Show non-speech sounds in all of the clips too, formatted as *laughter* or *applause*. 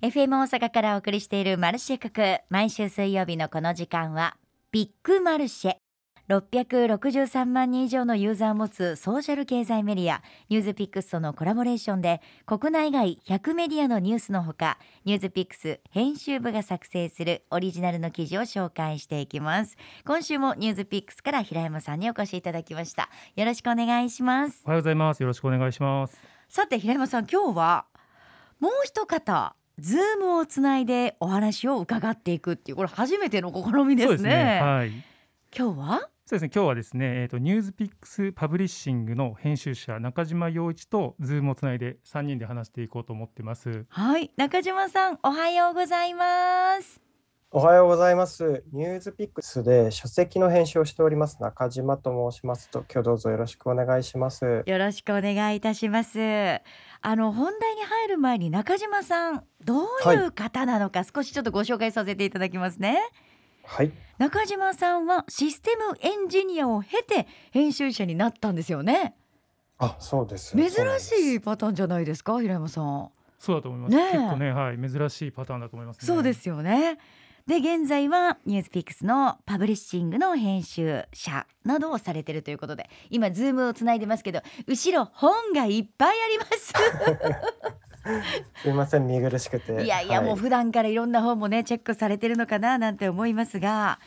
FM 大阪からお送りしているマルシェ国毎週水曜日のこの時間はビッグマルシェ。663万人以上のユーザーを持つソーシャル経済メディアニュースピックスとのコラボレーションで国内外100メディアのニュースのほかニュースピックス編集部が作成するオリジナルの記事を紹介していきます。今週もニュースピックスから平山さんにお越しいただきました。よろしくお願いします。おはようございます。よろしくお願いします。さて平山さん今日はもう一方ズームをつないでお話を伺っていくっていうこれ初めての試みですね。すね。はい。今日は？そうですね。今日はですねえっ、と NewsPicks パブリッシングの編集者中島洋一とズームをつないで三人で話していこうと思ってます。はい。中島さんおはようございます。おはようございます。 NewsPicksで書籍の編集をしております中島と申しますと、今日どうぞよろしくお願いします。よろしくお願いいたします。あの本題に入る前に中島さんどういう方なのか少しちょっとご紹介させていただきますね。はい、中島さんはシステムエンジニアを経て編集者になったんですよね。あ、そうです。珍しいパターンじゃないですか平山さん。そうだと思います、ねえ結構ねはい珍しいパターンだと思いますねそうですよね。で現在は NewsPicks のパブリッシングの編集者などをされてるということで今ズームをつないでますけど後ろ本がいっぱいあります。すみません、見苦しくて。いやいや、はもう普段からいろんな本もねチェックされてるのかななんて思いますが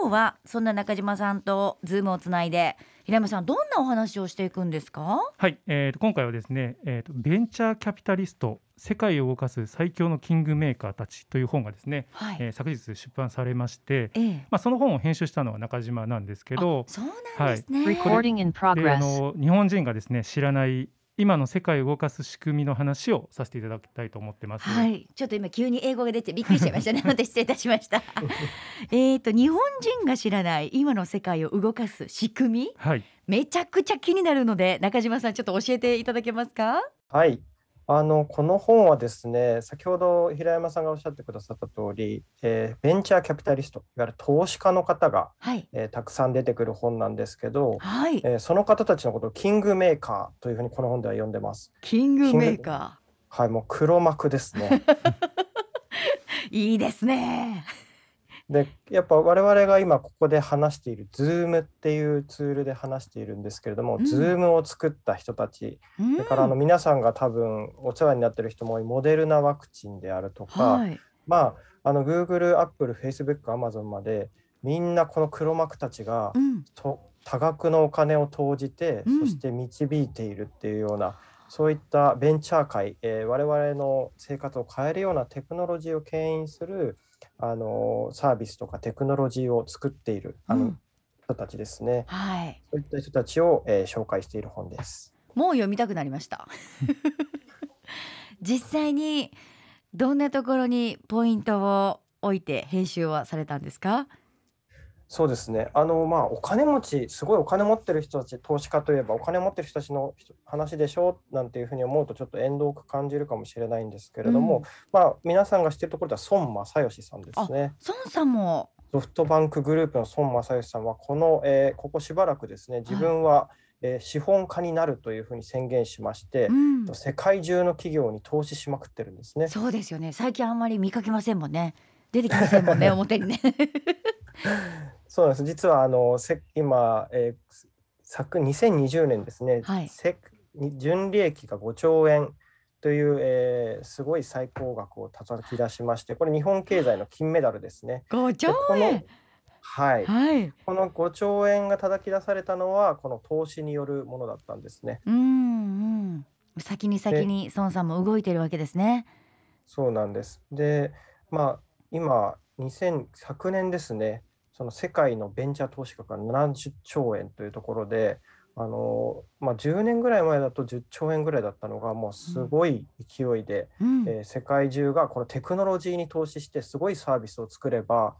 今日はそんな中島さんとズームをつないで平山さんどんなお話をしていくんですか？はい、えー、と今回はですね、えー、とベンチャーキャピタリスト世界を動かす最強のキングメーカーたちという本がですね、はい、えー昨日出版されまして、ええ。まあ、その本を編集したのは中島なんですけどあそうなんですね、Recording in であ progress. の日本人がですね知らない今の世界を動かす仕組みの話をさせていただきたいと思ってます。はい、ちょっと今急に英語が出てびっくりしちゃいましたね。*laughs* ので失礼いたしました。*laughs* えっと日本人が知らない今の世界を動かす仕組み、はい、めちゃくちゃ気になるので中島さんちょっと教えていただけますか？はい。あのこの本はですね、先ほど平山さんがおっしゃってくださった通り、えーベンチャーキャピタリスト、いわゆる投資家の方が、はいえーたくさん出てくる本なんですけど、はい、えーその方たちのことをキングメーカーというふうにこの本では呼んでます。キングメーカはい、もう黒幕ですね。ー *laughs* いいですね。でやっぱ我々が今ここで話している Zoom っていうツールで話しているんですけれども、うん。Zoom を作った人たちうん。それからあの皆さんが多分お世話になっている人も多いモデルナワクチンであるとか、はい、まああの Google、Apple、Facebook、Amazon までみんなこの黒幕たちがうん、と多額のお金を投じて、うん。そして導いているっていうようなそういったベンチャー界、えー我々の生活を変えるようなテクノロジーを牽引するあのサービスとかテクノロジーを作っているあのうん人たちですね、はい、そういった人たちを、えー紹介している本です。もう読みたくなりました。*laughs* 実際にどんなところにポイントを置いて編集はされたんですか？そうですね。あのまあお金持ち、すごいお金持ってる人たち、投資家といえばお金持ってる人たちの人話でしょうなんていうふうに思うとちょっと遠慮く感じるかもしれないんですけれども、うんまあ皆さんが知ってるところでは孫正義さんですね。孫さんもソフトバンクグループの孫正義さんはこの、えーここしばらくですね、自分は、えー資本家になるというふうに宣言しまして、うん、世界中の企業に投資しまくってるんですね。そうですよね。最近あんまり見かけませんもんね。出てきませんもんね、*laughs* 表にね。*laughs* そうなんです。実はあのせ今、えー昨2020年ですね、はいせ純利益が5兆円という、えーすごい最高額を叩き出しまして、これ日本経済の金メダルですね。五兆でこの円。はい、はい。この5兆円が叩き出されたのはこの投資によるものだったんですね。うんうん。先に先に孫さんも動いてるわけですね。そうなんです。で、まあ今2000昨年ですね、その世界のベンチャー投資額が70兆円というところで、あのまあ、10年ぐらい前だと10兆円ぐらいだったのがもうすごい勢いで、うん。えー世界中がこのテクノロジーに投資してすごいサービスを作れば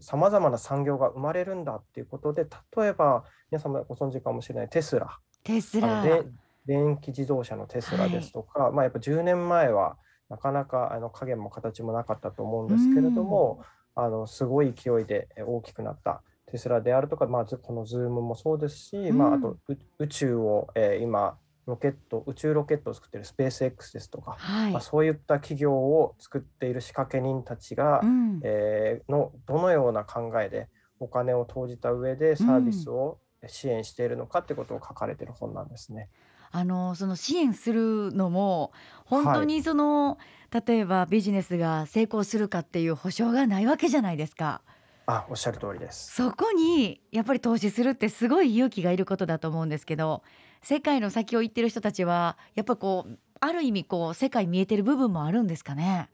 さまざまな産業が生まれるんだっていうことで例えば皆様ご存知かもしれないテスラテスラ。で電気自動車のテスラですとか、まあ、やっぱ10年前はなかなかあの影も形もなかったと思うんですけれども、あのすごい勢いでえ大きくなったテスラであるとか、まあ、ずこの Zoom もそうですし、まあ、あとう宇宙を、えー今ロケット宇宙ロケットを作っているスペース X ですとか、はい。まあ、そういった企業を作っている仕掛け人たちが、うん。えーのどのような考えでお金を投じた上でサービスを支援しているのかってことを書かれている本なんですね。あのその支援するのも本当にその、例えばビジネスが成功するかっていう保証がないわけじゃないですか。あおっしゃる通りです。そこにやっぱり投資するってすごい勇気がいることだと思うんですけど世界の先を行ってる人たちはやっぱこうある意味こう世界見えてる部分もあるんですかね？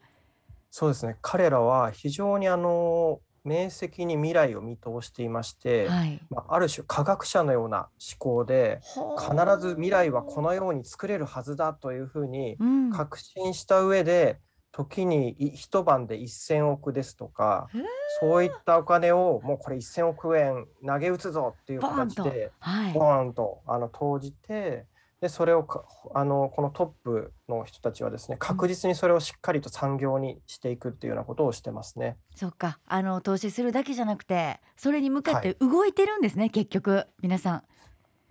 そうですね彼らは非常にあの明晰に未来を見通していまして、はい、まあ、ある種科学者のような思考で必ず未来はこのように作れるはずだというふうにうん。確信した上で時にい一晩で1,000億ですとかそういったお金をもうこれ1,000億円投げ打つぞっていう形ではい。ボーンとあの投じてでそれをかあのこのトップの人たちはですね確実にそれをしっかりと産業にしていくっていうようなことをしてますね。そっかあの投資するだけじゃなくてそれに向かって動いてるんですね、結局皆さん。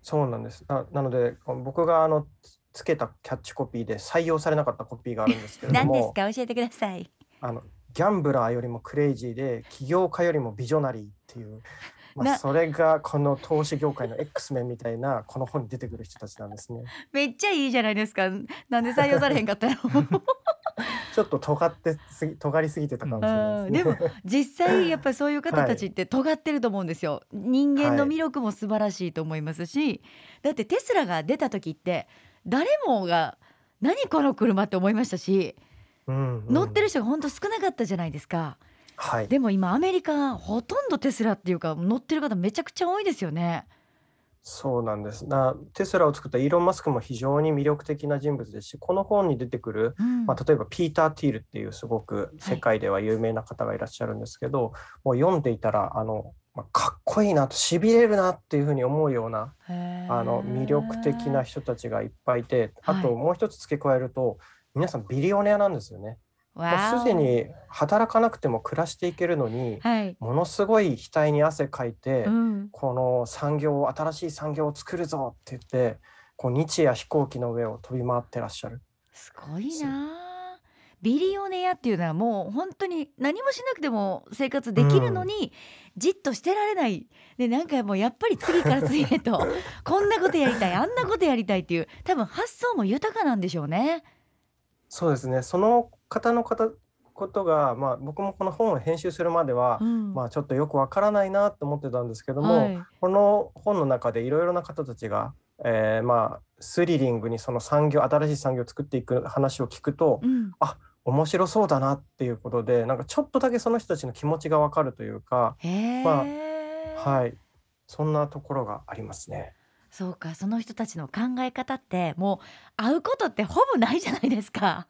そうなんですななので僕があのつつけたキャッチコピーで採用されなかったコピーがあるんですけれど *laughs* 何ですもか？教えてください。あのギャンブラーよりもクレイジーで起業家よりもビジョナリーっていう、まなあ、それがこの投資業界の X メンみたいなこの本に出てくる人たちなんですね。めっちゃいいじゃないですか。なんで採用されへんかったの？*laughs* ちょっと尖ってすぎ尖りすぎてたかもしれないですね。も実際 *laughs* やっぱりそういう方たちって尖ってると思うんですよ。人間の魅力も素晴らしいと思いますし、だってテスラが出た時って誰もが何この車って思いましたし、うんうん乗ってる人が本当少なかったじゃないですか。はい。でも今アメリカほとんどテスラっていうか乗ってる方めちゃくちゃ多いですよね。そうなんです。なテスラを作ったイーロン・マスクも非常に魅力的な人物ですしこの本に出てくる、うん。まあ、例えばピーター・ティールっていうすごく世界では有名な方がいらっしゃるんですけど、もう読んでいたらあの、まあ、かっこいいなとしびれるなっていうふうに思うようなあの魅力的な人たちがいっぱいいてあとはい。もう一つ付け加えると皆さんビリオネアなんですよね。もうすでに働かなくても暮らしていけるのにはい、ものすごい額に汗かいて、うん、この産業を新しい産業を作るぞって言ってこう日夜飛行機の上を飛び回ってらっしゃる。すごいな。あビリオネアっていうのはもう本当に何もしなくても生活できるのに、じっとしてられない。でなんかもうやっぱり次から次へと *laughs* こんなことやりたいあんなことやりたいっていう多分発想も豊かなんでしょうね。そうですね。その方の方ことが、まあ、僕もこの本を編集するまでは、うん。まあ、ちょっとよくわからないなと思ってたんですけども、はい。この本の中でいろいろな方たちが、えーまあ、スリリングにその産業新しい産業を作っていく話を聞くとうん。面白そうだなっていうことでなんかちょっとだけその人たちの気持ちがわかるというか、まはい、そんなところがありますね。そうかその人たちの考え方ってもう会うことってほぼないじゃないですか。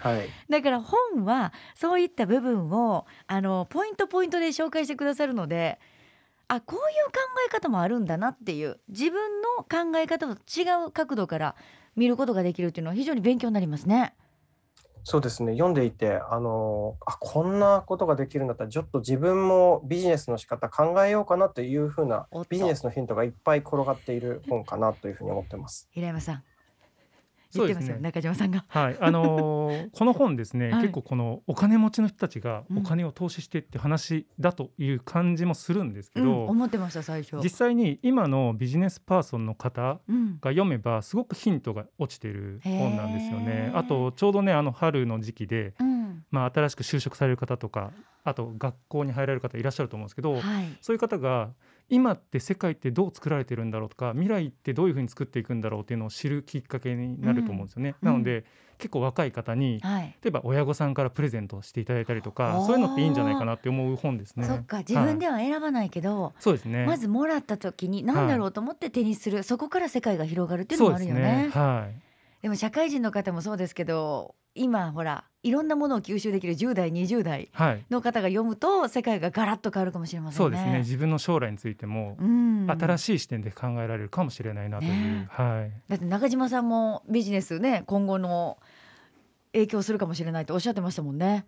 はい、だから本はそういった部分をあのポイントポイントで紹介してくださるのであこういう考え方もあるんだなっていう自分の考え方と違う角度から見ることができるっていうのは非常に勉強になりますね。そうですね読んでいてあのあこんなことができるんだったらちょっと自分もビジネスの仕方考えようかなというふうなビジネスのヒントがいっぱい転がっている本かなというふうに思ってます。平山さん言ってますよ、ね中島さんが。はい、あのー *laughs* この本ですね、はい。結構このお金持ちの人たちがうんお金を投資してって話だという感じもするんですけうど、ん、思ってました最初。実際に今のビジネスパーソンの方うん、が読めばすごくヒントが落ちてる本なんですよね。あとちょうどねあの春の時期で、うん、まあ、新しく就職される方とかあと学校に入られる方いらっしゃると思うんですけど、はい。そういう方が今って世界ってどう作られてるんだろうとか未来ってどういうふうに作っていくんだろうっていうのを知るきっかけになると思うんですよね。うんなので、結構若い方にはい。例えば親御さんからプレゼントしていただいたりとあかーそういうのっていいんじゃないかなって思う本ですね。そっか自分では選ばないけど、そうですね。まずもらった時に何だろうと思って手にする、そこから世界が広がるっていうのもあるよね。そうですね。はい。でも社会人の方もそうですけど今ほらいろんなものを吸収できる10代20代はい。の方が読むと世界がガラッと変わるかもしれませんね。そうですね。自分の将来についてもうん、新しい視点で考えられるかもしれないなという。ねはい。だって中島さんもビジネスね今後の影響するかもしれないとおっしゃってましたもんね。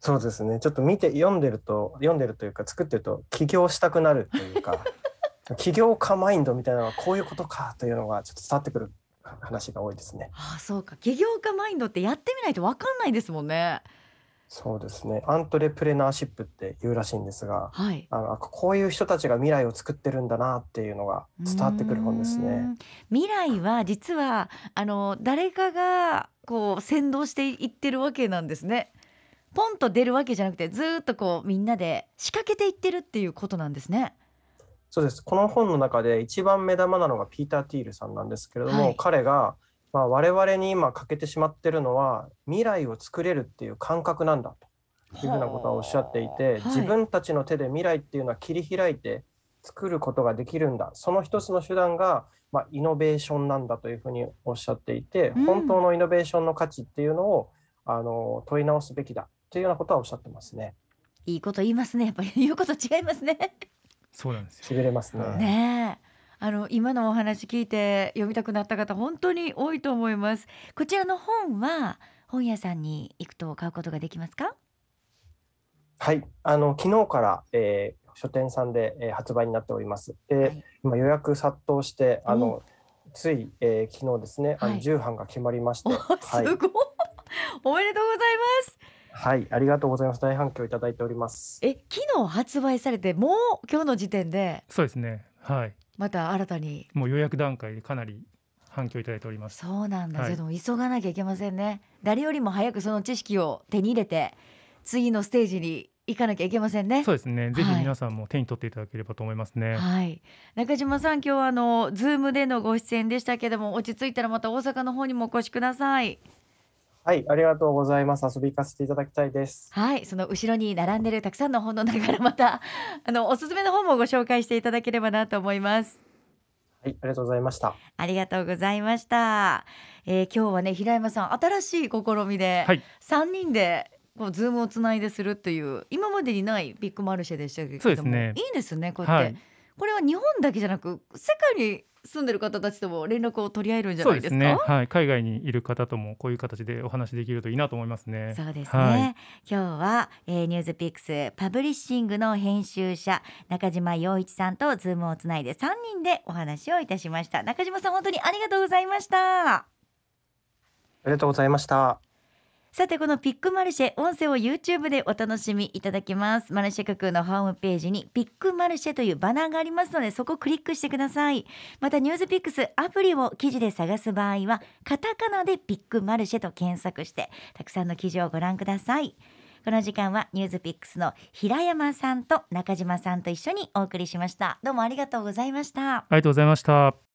そうですねちょっと見て読んでると読んでるというか作ってると起業したくなるというか *laughs* 起業家マインドみたいなのはこういうことかというのがちょっと伝わってくる話が多いですね。ああそうか起業家マインドってやってみないと分かんないですもんねそうですね。アントレプレナーシップって言うらしいんですが、はいあのこういう人たちが未来を作ってるんだなっていうのが伝わってくる本ですね。未来は実はあの誰かがこう先導していってるわけなんですねポンと出るわけじゃなくてずーっとこうみんなで仕掛けていってるっていうことなんですねそうです。この本の中で一番目玉なのがピーター・ティールさんなんですけれども、はい彼が、まあ、我々に今欠けてしまってるのは未来を作れるっていう感覚なんだというふうなことはおっしゃっていて、はい自分たちの手で未来っていうのは切り開いて作ることができるんだ。その一つの手段が、まあ、イノベーションなんだというふうにおっしゃっていて、うん本当のイノベーションの価値っていうのをあの問い直すべきだというようなことはおっしゃってますね。いいこと言いますねやっぱり言うこと違いますねそうなんですよ。しびれますね。はい。ねえ。あの今のお話聞いて読みたくなった方本当に多いと思います。こちらの本は本屋さんに行くと買うことができますか？はい、あの昨日から、えー書店さんで、えー発売になっております。で、はい。今予約殺到して、あの、つい、えー昨日ですね、あのはい。重版が決まりまして、おはいす、ごい、おめでとうございますはい、ありがとうございます。大反響いただいております。え昨日発売されてもう今日の時点で？そうですね。はい。また新たに？もう予約段階でかなり反響いただいております。そうなんだ、はい急がなきゃいけませんね誰よりも早くその知識を手に入れて次のステージに行かなきゃいけませんねそうですね。ぜひはい皆さんも手に取っていただければと思いますね。はい中島さん今日はあのズームでのご出演でしたけども落ち着いたらまた大阪の方にもお越しくださいはい、ありがとうございます。遊び行かせていただきたいです。はいその後ろに並んでるたくさんの本の中からまた *laughs* あのおすすめの本もご紹介していただければなと思いますはい、ありがとうございました。ありがとうございました、えー今日はね平山さん新しい試みで、はい3人でこうズームをつないでするっていう今までにないビッグマルシェでしたけれどもそうですねいいですねこうやって、はい。これは日本だけじゃなく世界に住んでる方たちとも連絡を取り合えるんじゃないですか？ですね。はい。海外にいる方ともこういう形でお話できるといいなと思いますね。そうですね、はい今日は、えー NewsPicks パブリッシングの編集者中島洋一さんとズームをつないで3人でお話をいたしました中島さん本当にありがとうございましたありがとうございました。さてこのビッグマルシェ音声を YouTube でお楽しみいただけます。マルシェ架空のホームページにビッグマルシェというバナーがありますのでそこをクリックしてください。またニュースピックスアプリを記事で探す場合はカタカナでピックマルシェと検索してたくさんの記事をご覧ください。この時間はニュースピックスの平山さんと中島さんと一緒にお送りしました。どうもありがとうございました。ありがとうございました。